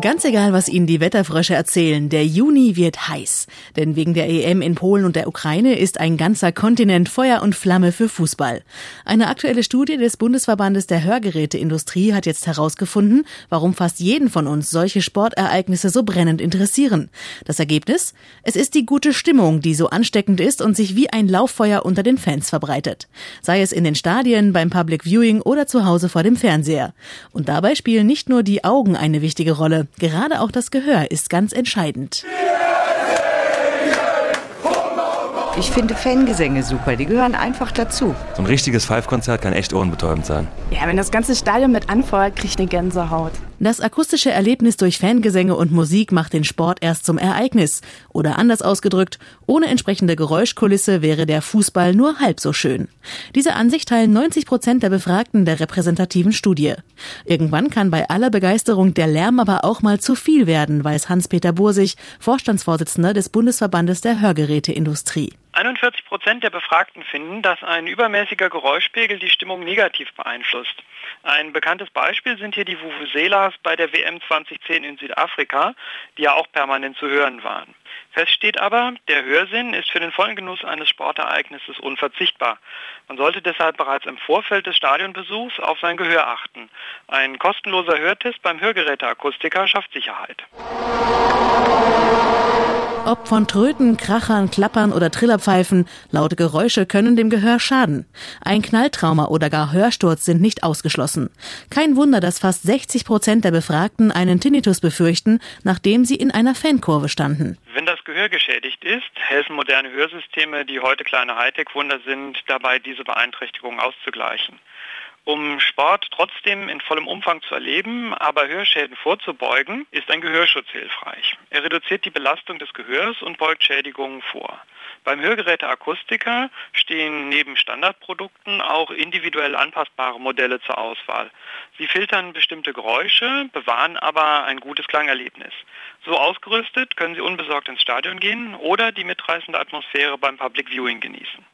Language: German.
Ganz egal, was Ihnen die Wetterfrösche erzählen, der Juni wird heiß. Denn wegen der EM in Polen und der Ukraine ist ein ganzer Kontinent Feuer und Flamme für Fußball. Eine aktuelle Studie des Bundesverbandes der Hörgeräteindustrie hat jetzt herausgefunden, warum fast jeden von uns solche Sportereignisse so brennend interessieren. Das Ergebnis? Es ist die gute Stimmung, die so ansteckend ist und sich wie ein Lauffeuer unter den Fans verbreitet. Sei es in den Stadien, beim Public Viewing oder zu Hause vor dem Fernseher. Und dabei spielen nicht nur die Augen eine wichtige Rolle. Gerade auch das Gehör ist ganz entscheidend. Ich finde Fangesänge super, die gehören einfach dazu. So ein richtiges Five-Konzert kann echt ohrenbetäubend sein. Ja, wenn das ganze Stadion mit anfeuert, kriege ich eine Gänsehaut. Das akustische Erlebnis durch Fangesänge und Musik macht den Sport erst zum Ereignis. Oder anders ausgedrückt, ohne entsprechende Geräuschkulisse wäre der Fußball nur halb so schön. Diese Ansicht teilen 90 Prozent der Befragten der repräsentativen Studie. Irgendwann kann bei aller Begeisterung der Lärm aber auch mal zu viel werden, weiß Hans-Peter Bursig, Vorstandsvorsitzender des Bundesverbandes der Hörgeräteindustrie. 41 Prozent der Befragten finden, dass ein übermäßiger Geräuschpegel die Stimmung negativ beeinflusst. Ein bekanntes Beispiel sind hier die Vuvuzelas bei der WM 2010 in Südafrika, die ja auch permanent zu hören waren. Fest steht aber, der Hörsinn ist für den vollen Genuss eines Sportereignisses unverzichtbar. Man sollte deshalb bereits im Vorfeld des Stadionbesuchs auf sein Gehör achten. Ein kostenloser Hörtest beim Hörgeräteakustiker schafft Sicherheit. Ob von Tröten, Krachern, Klappern oder Trillerpfeifen, laute Geräusche können dem Gehör schaden. Ein Knalltrauma oder gar Hörsturz sind nicht ausgeschlossen. Kein Wunder, dass fast 60 Prozent der Befragten einen Tinnitus befürchten, nachdem sie in einer Fankurve standen. Wenn das Gehör geschädigt ist, helfen moderne Hörsysteme, die heute kleine Hightech-Wunder sind, dabei diese Beeinträchtigung auszugleichen. Um Sport trotzdem in vollem Umfang zu erleben, aber Hörschäden vorzubeugen, ist ein Gehörschutz hilfreich. Er reduziert die Belastung des Gehörs und beugt Schädigungen vor. Beim Hörgeräteakustiker stehen neben Standardprodukten auch individuell anpassbare Modelle zur Auswahl. Sie filtern bestimmte Geräusche, bewahren aber ein gutes Klangerlebnis. So ausgerüstet können Sie unbesorgt ins Stadion gehen oder die mitreißende Atmosphäre beim Public Viewing genießen.